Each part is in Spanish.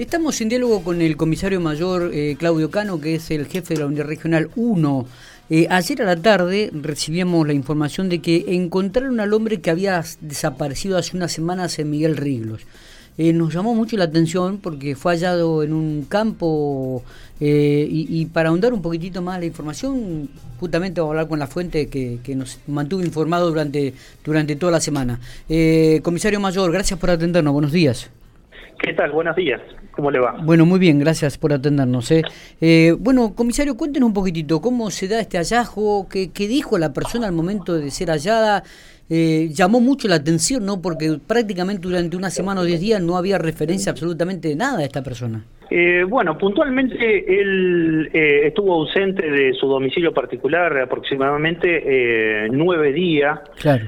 Estamos en diálogo con el comisario mayor eh, Claudio Cano, que es el jefe de la Unidad Regional 1. Eh, ayer a la tarde recibíamos la información de que encontraron al hombre que había desaparecido hace unas semanas en Miguel Riglos. Eh, nos llamó mucho la atención porque fue hallado en un campo y, para ahondar un poquitito más la información, justamente vamos a hablar con la fuente que, nos mantuvo informado durante, durante toda la semana. comisario mayor, gracias por atendernos, buenos días. ¿Qué tal? Buenos días. ¿Cómo le va? Bueno, muy bien, gracias por atendernos. ¿eh? Eh, bueno, comisario, cuéntenos un poquitito cómo se da este hallazgo, qué, dijo la persona al momento de ser hallada. Eh, llamó mucho la atención, ¿no? Porque prácticamente durante una semana o diez días no había referencia absolutamente de nada a esta persona. bueno, puntualmente él estuvo ausente de su domicilio particular aproximadamente nueve días. Claro.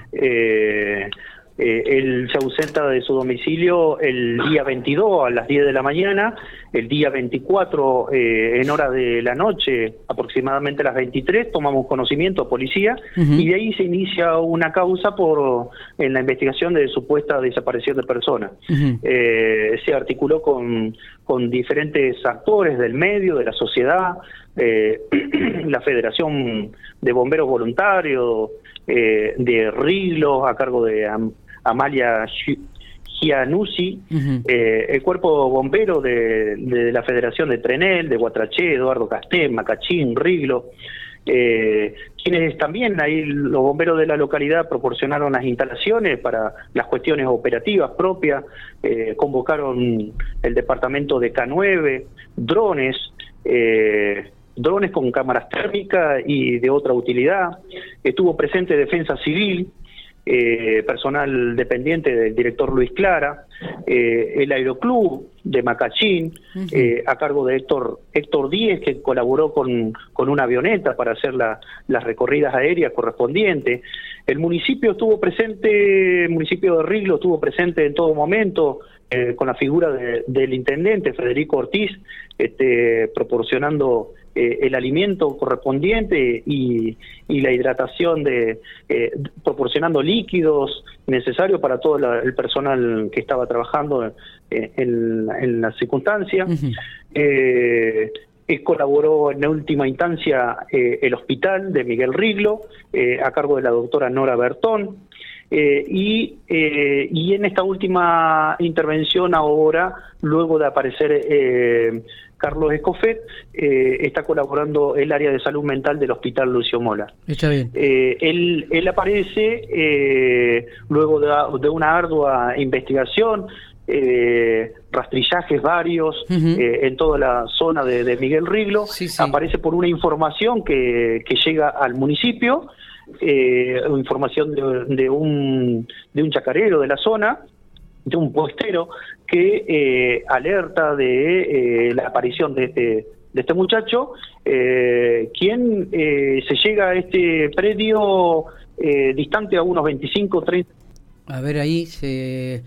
Eh, él se ausenta de su domicilio el día 22 a las 10 de la mañana, el día 24 eh, en hora de la noche, aproximadamente a las 23, tomamos conocimiento policía y de ahí se inicia una causa por en la investigación de supuesta desaparición de personas. Eh, se articuló con, con diferentes actores del medio, de la sociedad, la Federación de Bomberos Voluntarios, de Riglos a cargo de Amalia Gianussi, eh, el cuerpo bombero de, la Federación de Trenel, de Guatraché, Eduardo Casté, Macachín, Riglo, eh, quienes también ahí los bomberos de la localidad proporcionaron las instalaciones para las cuestiones operativas propias, eh, convocaron el departamento de K9, drones, drones con cámaras térmicas y de otra utilidad, estuvo presente Defensa Civil, eh, personal dependiente del director Luis Clara, eh, el Aeroclub de Macachín, eh, a cargo de Héctor, Héctor Díez, que colaboró con, con una avioneta para hacer la, las recorridas aéreas correspondientes. El municipio estuvo presente, el municipio de Riglo estuvo presente en todo momento, con la figura del intendente Federico Ortiz, este, proporcionando eh, el alimento correspondiente y, la hidratación de eh, proporcionando líquidos necesarios para todo el personal que estaba trabajando eh, en, en, la circunstancia. colaboró en última instancia el hospital de Miguel Riglo, a cargo de la doctora Nora Bertón, y, y, en esta última intervención ahora, luego de aparecer Carlos Escofet, eh, está colaborando el área de salud mental del Hospital Lucio Mola. Está bien. Eh, él, aparece eh, luego de, una ardua investigación, rastrillajes varios en toda la zona de, Miguel Riglo, aparece por una información que, llega al municipio, información de, un, de un chacarero de la zona, de un postero que eh, alerta de eh, la aparición de este, de este muchacho, eh, quien se llega a este predio distante a unos 25, 30. A ver, ahí se...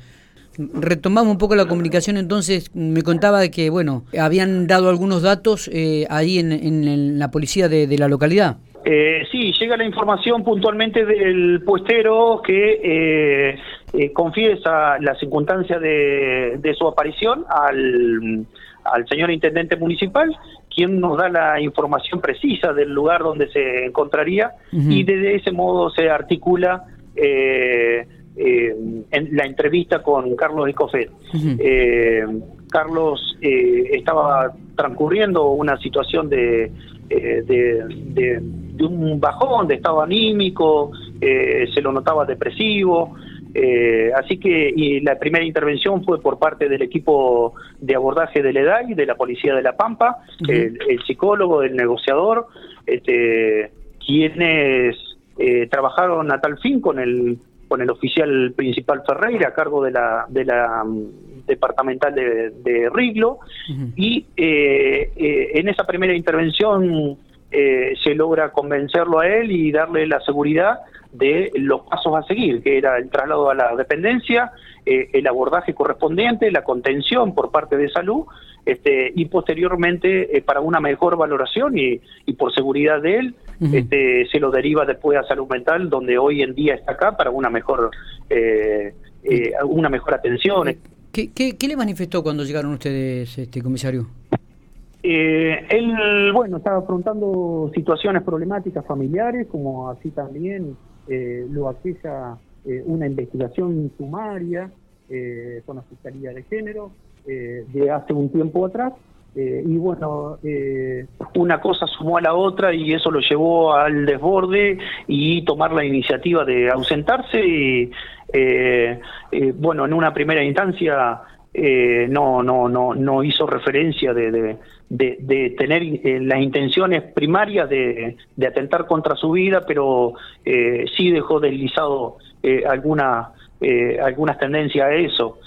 Retomamos un poco la comunicación, entonces me contaba que, bueno, habían dado algunos datos ahí en, en, la policía de, de la localidad. Sí, llega la información puntualmente del puestero que eh, confiesa la circunstancia de, su aparición al, señor intendente municipal, quien nos da la información precisa del lugar donde se encontraría y de ese modo se articula eh, eh, en la entrevista con Carlos Escofet. Carlos estaba transcurriendo una situación de, de, un bajón de estado anímico, se lo notaba depresivo, eh, así que y la primera intervención fue por parte del equipo de abordaje del EDAI, de la Policía de La Pampa, el, psicólogo, el negociador, este, quienes eh, trabajaron a tal fin con el con el oficial principal Ferreira a cargo de la de la mm, departamental de, Riglo y eh, en esa primera intervención se logra convencerlo a él y darle la seguridad de los pasos a seguir, que era el traslado a la dependencia, eh, el abordaje correspondiente, la contención por parte de salud, este, y posteriormente eh, para una mejor valoración y, por seguridad de él, este, se lo deriva después a salud mental, donde hoy en día está acá para una mejor, eh, una mejor atención. ¿Qué, qué, le manifestó cuando llegaron ustedes, este comisario? Eh, él, bueno, estaba afrontando situaciones problemáticas familiares, como así también eh, lo aquella eh, una investigación sumaria eh, con la de Género de hace un tiempo atrás. y bueno, una cosa sumó a la otra y eso lo llevó al desborde y tomar la iniciativa de ausentarse y bueno, en una primera instancia no, no, no, no hizo referencia de, de, tener eh, las intenciones primarias de, atentar contra su vida, pero eh, sí dejó deslizado eh, alguna, eh, algunas tendencias a eso.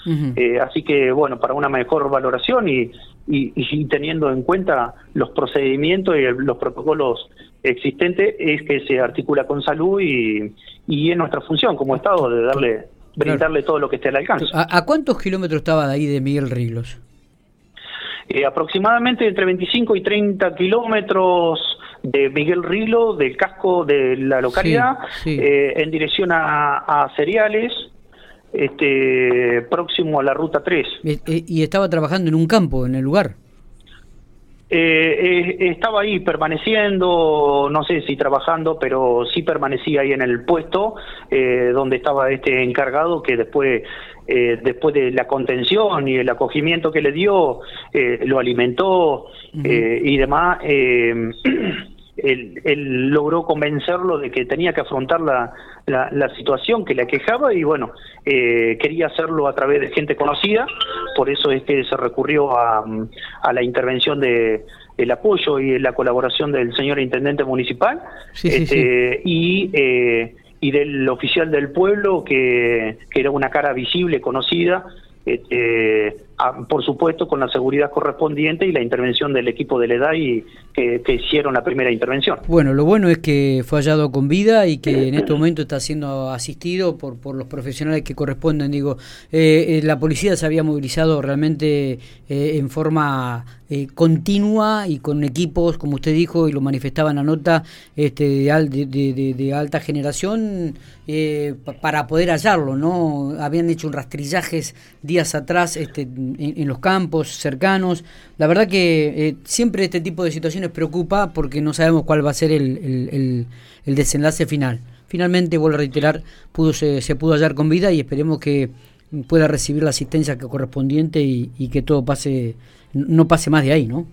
así que, bueno, para una mejor valoración y, y, teniendo en cuenta los procedimientos y los protocolos existentes, es que se articula con salud y, y es nuestra función como Estado de darle brindarle todo lo que esté al alcance. ¿A, ¿A, cuántos kilómetros estaba de ahí de Miguel Riglos? Eh, aproximadamente entre 25 y 30 kilómetros de Miguel Rilo, del casco de la localidad, eh, en dirección a, Cereales, este, próximo a la ruta 3. ¿Y estaba trabajando en un campo, en el lugar? Eh, estaba ahí permaneciendo, no sé si trabajando, pero sí permanecía ahí en el puesto donde estaba este encargado que después eh, después de la contención y el acogimiento que le dio, eh, lo alimentó eh, y demás, él, logró convencerlo de que tenía que afrontar la, la, situación que le aquejaba y bueno, quería hacerlo a través de gente conocida, por eso es que se recurrió a, a la intervención de el apoyo y la colaboración del señor intendente municipal. Este, y y del oficial del pueblo, que, que era una cara visible, conocida, este, por supuesto con la seguridad correspondiente y la intervención del equipo de la edad y que, hicieron la primera intervención. Bueno, lo bueno es que fue hallado con vida y que en este momento está siendo asistido por, por los profesionales que corresponden. Digo, eh, eh, la policía se había movilizado realmente eh, en forma continua y con equipos, como usted dijo y lo manifestaba en la nota, este, de, de, alta generación para poder hallarlo, ¿no? Habían hecho un rastrillajes días atrás este, en, los campos cercanos. La verdad que eh, siempre este tipo de situaciones preocupa porque no sabemos cuál va a ser el, desenlace final. Finalmente, vuelvo a reiterar, pudo, se, pudo hallar con vida y esperemos que pueda recibir la asistencia que correspondiente y, y que todo pase, no pase más de ahí, ¿no?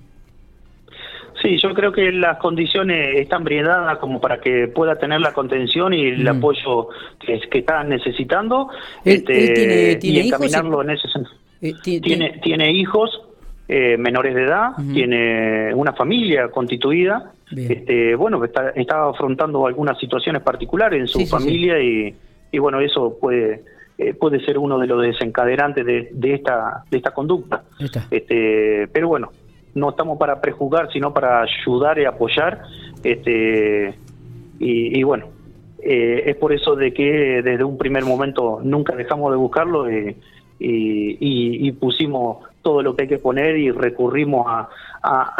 Sí, yo creo que las condiciones están brindadas como para que pueda tener la contención y el apoyo que, que está necesitando este, y encaminarlo en ese sentido. Eh, tiene, tiene hijos eh, menores de edad, tiene una familia constituida, este, bueno, está, está, afrontando algunas situaciones particulares en su familia Y, y, bueno, eso puede eh, puede ser uno de los desencadenantes de, de esta de esta conducta. Este, pero bueno, no estamos para prejuzgar, sino para ayudar y apoyar. Este, y, bueno, es por eso de que desde un primer momento nunca dejamos de buscarlo y, pusimos todo lo que hay que poner y recurrimos a,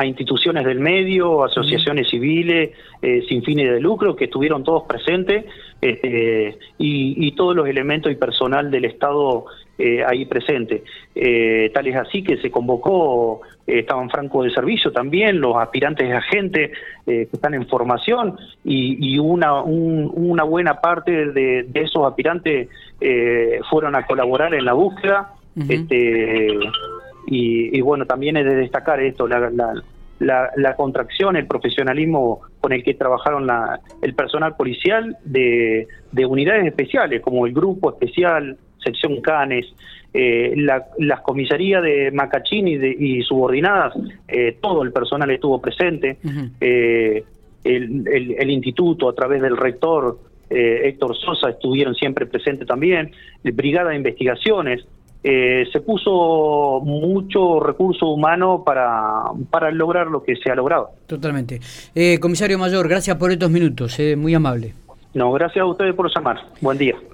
instituciones del medio, asociaciones civiles eh, sin fines de lucro que estuvieron todos presentes este, y, todos los elementos y personal del Estado eh, ahí presente. Eh, tal es así que se convocó, estaban francos de servicio también, los aspirantes de agentes que están en formación y, una, una buena parte de, esos aspirantes fueron a colaborar en la búsqueda. este, y, bueno, también es de destacar esto, la, la, la, contracción, el profesionalismo con el que trabajaron la, el personal policial de, de unidades especiales, como el Grupo Especial, Sección Canes, eh, la, las comisarías de Macachín y, de, y subordinadas, eh, todo el personal estuvo presente, eh, el, el, el, instituto a través del rector Héctor Sosa estuvieron siempre presentes también, Brigada de Investigaciones, eh, se puso mucho recurso humano para, para lograr lo que se ha logrado. Totalmente. Eh, comisario Mayor, gracias por estos minutos, eh, muy amable. No, gracias a ustedes por llamar. Buen día.